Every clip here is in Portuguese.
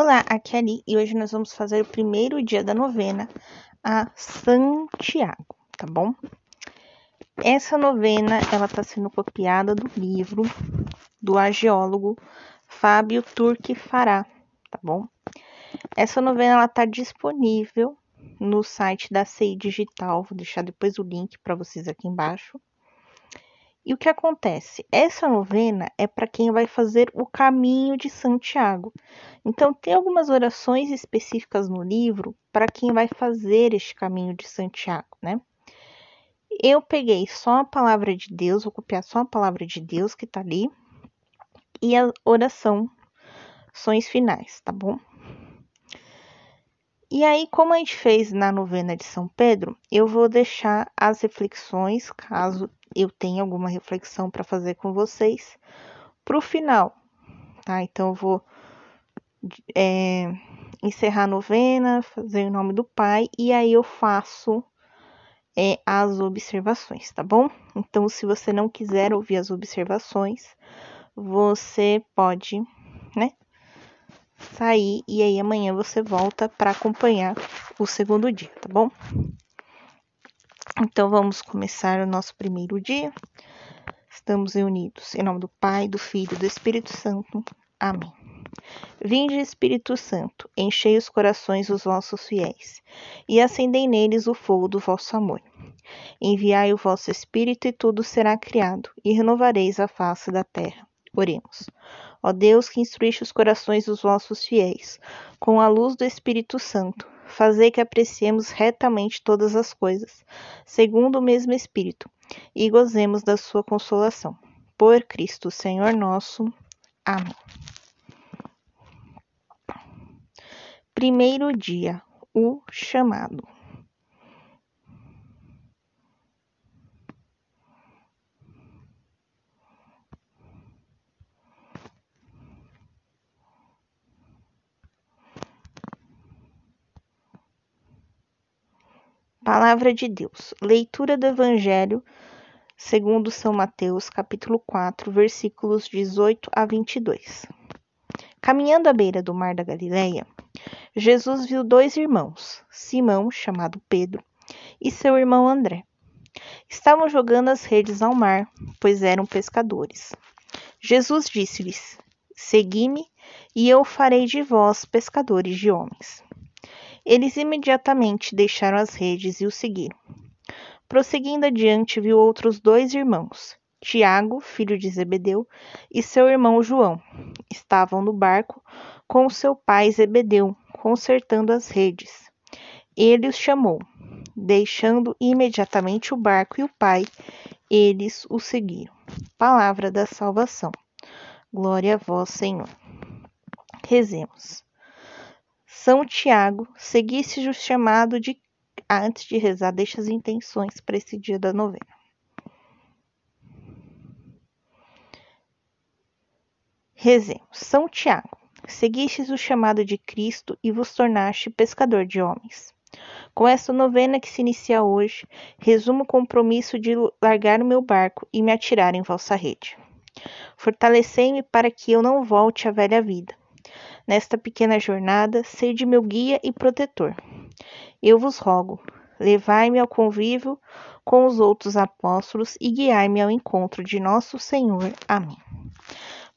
Olá, aqui é Ali e hoje nós vamos fazer o primeiro dia da novena a Santiago, tá bom? Essa novena, ela está sendo copiada do livro do agiólogo Fábio Turque Fará, tá bom? Essa novena, ela está disponível no site da CI Digital, vou deixar depois o link para vocês aqui embaixo. E o que acontece? Essa novena é para quem vai fazer o caminho de Santiago. Então, tem algumas orações específicas no livro para quem vai fazer este caminho de Santiago, né? Eu peguei só a palavra de Deus, vou copiar só a palavra de Deus que tá ali e a oração, ações finais, tá bom? E aí, como a gente fez na novena de São Pedro, eu vou deixar as reflexões, caso eu tenha alguma reflexão para fazer com vocês, para o final, tá? Então, eu vou é, encerrar a novena, fazer o nome do Pai, e aí eu faço é, as observações, tá bom? Então, se você não quiser ouvir as observações, você pode, né? sair e aí amanhã você volta para acompanhar o segundo dia, tá bom? Então vamos começar o nosso primeiro dia. Estamos reunidos em nome do Pai, do Filho e do Espírito Santo. Amém. Vinde, Espírito Santo, enchei os corações dos vossos fiéis e acendei neles o fogo do vosso amor. Enviai o vosso Espírito e tudo será criado, e renovareis a face da terra. Oremos. Ó Deus, que instruíste os corações dos vossos fiéis, com a luz do Espírito Santo, fazei que apreciemos retamente todas as coisas, segundo o mesmo Espírito, e gozemos da sua consolação. Por Cristo, Senhor nosso. Amém. Primeiro dia, o chamado. Palavra de Deus. Leitura do Evangelho segundo São Mateus, capítulo 4, versículos 18 a 22. Caminhando à beira do mar da Galileia, Jesus viu dois irmãos, Simão, chamado Pedro, e seu irmão André. Estavam jogando as redes ao mar, pois eram pescadores. Jesus disse-lhes: Segui-me, e eu farei de vós pescadores de homens. Eles imediatamente deixaram as redes e o seguiram. Prosseguindo adiante, viu outros dois irmãos, Tiago, filho de Zebedeu, e seu irmão João. Estavam no barco com seu pai Zebedeu, consertando as redes. Ele os chamou. Deixando imediatamente o barco e o pai, eles o seguiram. Palavra da salvação. Glória a vós, Senhor. Rezemos. São Tiago, seguisse o chamado de antes de rezar, deixa as intenções para esse dia da novena. Rezemos. São Tiago, seguistes o chamado de Cristo e vos tornaste pescador de homens. Com esta novena que se inicia hoje, resumo o compromisso de largar o meu barco e me atirar em vossa rede. Fortalecei-me para que eu não volte à velha vida Nesta pequena jornada, sede meu guia e protetor. Eu vos rogo, levai-me ao convívio com os outros apóstolos e guiai-me ao encontro de nosso Senhor. Amém.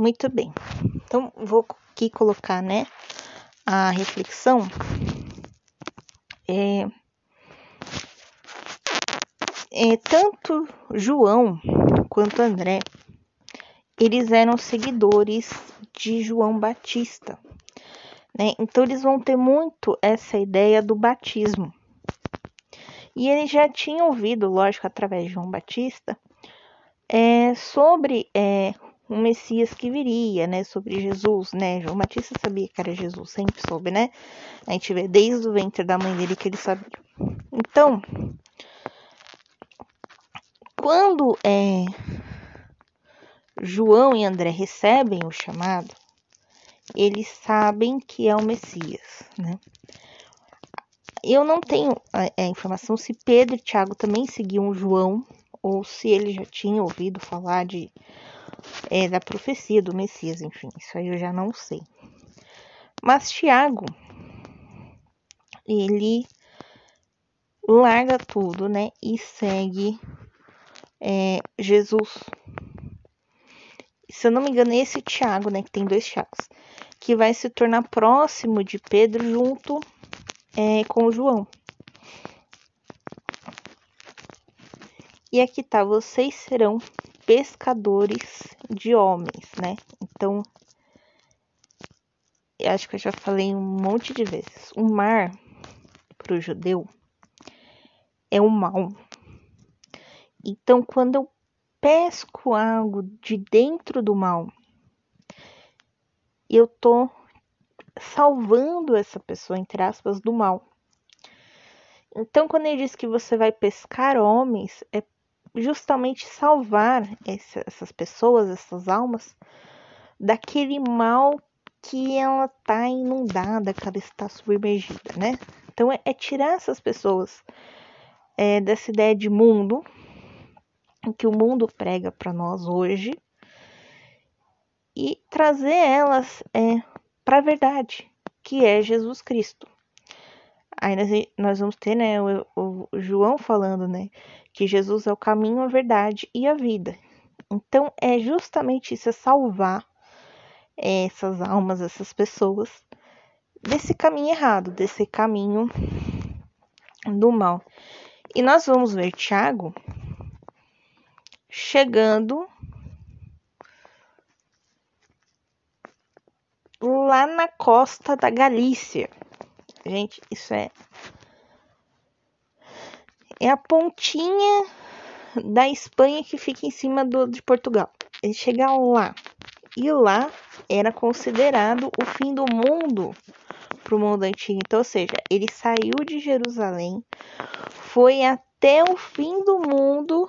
Muito bem. Então, vou aqui colocar, né, a reflexão. É, é, tanto João quanto André, eles eram seguidores de João Batista. Né? Então eles vão ter muito essa ideia do batismo. E eles já tinham ouvido, lógico, através de João Batista, é, sobre é, o Messias que viria, né? Sobre Jesus, né? João Batista sabia que era Jesus, sempre soube, né? A gente vê desde o ventre da mãe dele que ele sabia. Então, quando é, João e André recebem o chamado, eles sabem que é o Messias, né? Eu não tenho a, a informação se Pedro e Tiago também seguiam João ou se ele já tinha ouvido falar de é, da profecia do Messias, enfim, isso aí eu já não sei. Mas Tiago, ele larga tudo, né, e segue é, Jesus. Se eu não me engano, é esse Tiago, né, que tem dois Tiagos, que vai se tornar próximo de Pedro junto é, com João. E aqui tá, vocês serão pescadores de homens, né? Então, eu acho que eu já falei um monte de vezes. O mar, para o judeu, é o mal. Então, quando eu pesco algo de dentro do mal, eu tô salvando essa pessoa, entre aspas, do mal. Então, quando ele diz que você vai pescar homens, é justamente salvar esse, essas pessoas, essas almas, daquele mal que ela está inundada, que ela está submergida, né? Então é, é tirar essas pessoas é, dessa ideia de mundo que o mundo prega para nós hoje e trazer elas é, para a verdade, que é Jesus Cristo. Aí nós, nós vamos ter, né, o, o, João falando, né, que Jesus é o caminho, a verdade e a vida. Então é justamente isso, é salvar essas almas, essas pessoas desse caminho errado, desse caminho do mal. E nós vamos ver Tiago chegando lá na costa da Galícia. Gente, isso é. É a pontinha da Espanha que fica em cima do, de Portugal. Ele chega lá. E lá era considerado o fim do mundo para o mundo antigo. Então, ou seja, ele saiu de Jerusalém, foi até o fim do mundo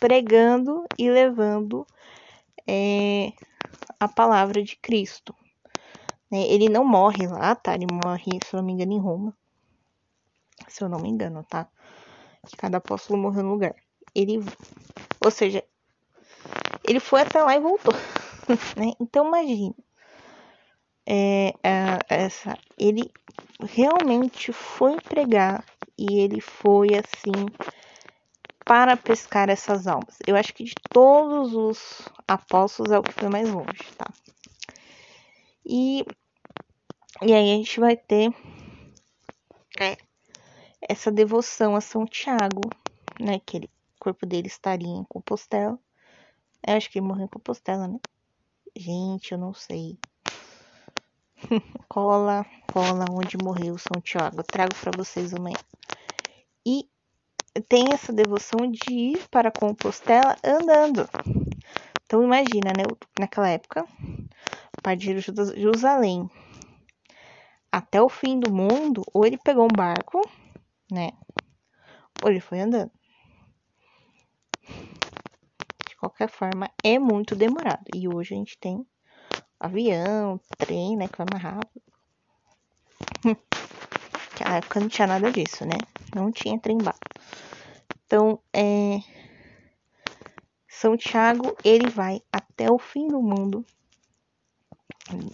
pregando e levando é, a palavra de Cristo. Né? Ele não morre lá, tá? Ele morre, se eu não me engano, em Roma. Se eu não me engano, tá? Que cada apóstolo morreu no lugar. Ele, ou seja, ele foi até lá e voltou, né? Então imagine, é, essa, ele realmente foi pregar e ele foi assim para pescar essas almas. Eu acho que de todos os apóstolos é o que foi mais longe, tá? E e aí a gente vai ter é, essa devoção a São Tiago, né? Que ele, o corpo dele estaria em Compostela. Eu acho que ele morreu em Compostela, né? Gente, eu não sei. cola, cola onde morreu São Tiago. Eu trago para vocês amanhã. E tem essa devoção de ir para Compostela andando. Então imagina, né? Naquela época, partir de Jerusalém até o fim do mundo, ou ele pegou um barco, né? Ele foi andando. De qualquer forma, é muito demorado. E hoje a gente tem avião, trem, né? Que vai mais rápido. Naquela época não tinha nada disso, né? Não tinha trem bala. Então, é. São Tiago, ele vai até o fim do mundo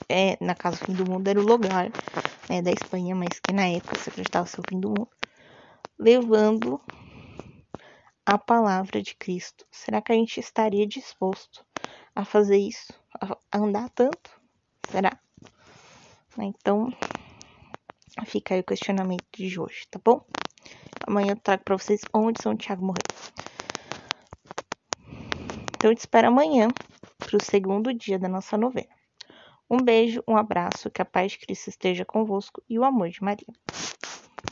é, na casa do fim do mundo era o lugar né, da Espanha, mas que na época se acreditava ser o fim do mundo, levando a palavra de Cristo. Será que a gente estaria disposto a fazer isso? A andar tanto? Será? Então, fica aí o questionamento de hoje, tá bom? Amanhã eu trago para vocês onde São Tiago morreu. Então, eu te espero amanhã para o segundo dia da nossa novena. Um beijo, um abraço, que a paz de Cristo esteja convosco e o amor de Maria.